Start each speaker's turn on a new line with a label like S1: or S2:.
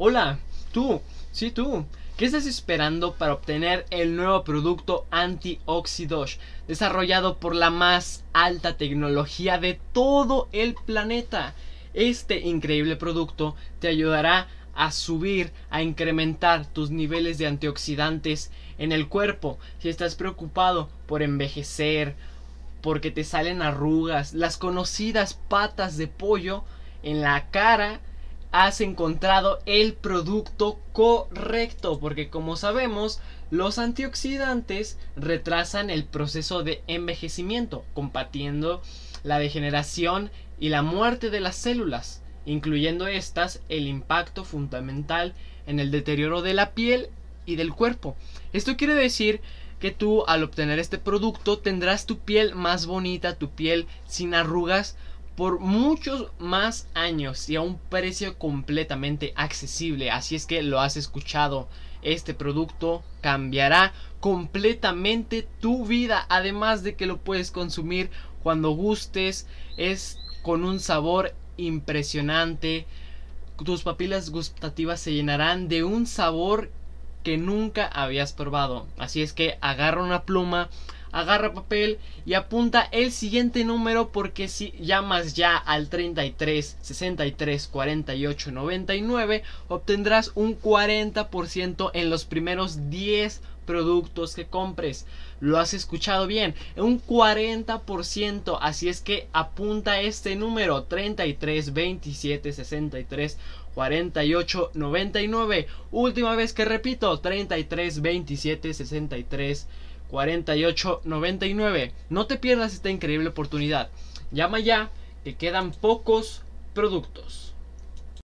S1: Hola, tú, sí tú. ¿Qué estás esperando para obtener el nuevo producto Antioxidosh desarrollado por la más alta tecnología de todo el planeta? Este increíble producto te ayudará a subir, a incrementar tus niveles de antioxidantes en el cuerpo. Si estás preocupado por envejecer, porque te salen arrugas, las conocidas patas de pollo en la cara, has encontrado el producto correcto, porque como sabemos, los antioxidantes retrasan el proceso de envejecimiento, combatiendo la degeneración y la muerte de las células, incluyendo estas el impacto fundamental en el deterioro de la piel y del cuerpo. Esto quiere decir que tú al obtener este producto tendrás tu piel más bonita, tu piel sin arrugas, por muchos más años y a un precio completamente accesible. Así es que lo has escuchado. Este producto cambiará completamente tu vida. Además de que lo puedes consumir cuando gustes. Es con un sabor impresionante. Tus papilas gustativas se llenarán de un sabor que nunca habías probado. Así es que agarra una pluma agarra papel y apunta el siguiente número porque si llamas ya al 33 63 48 99 obtendrás un 40% en los primeros 10 productos que compres. Lo has escuchado bien, un 40%. Así es que apunta este número 33 27 63 48 99. Última vez que repito, 33 27 63 4899. No te pierdas esta increíble oportunidad. Llama ya, que quedan pocos productos.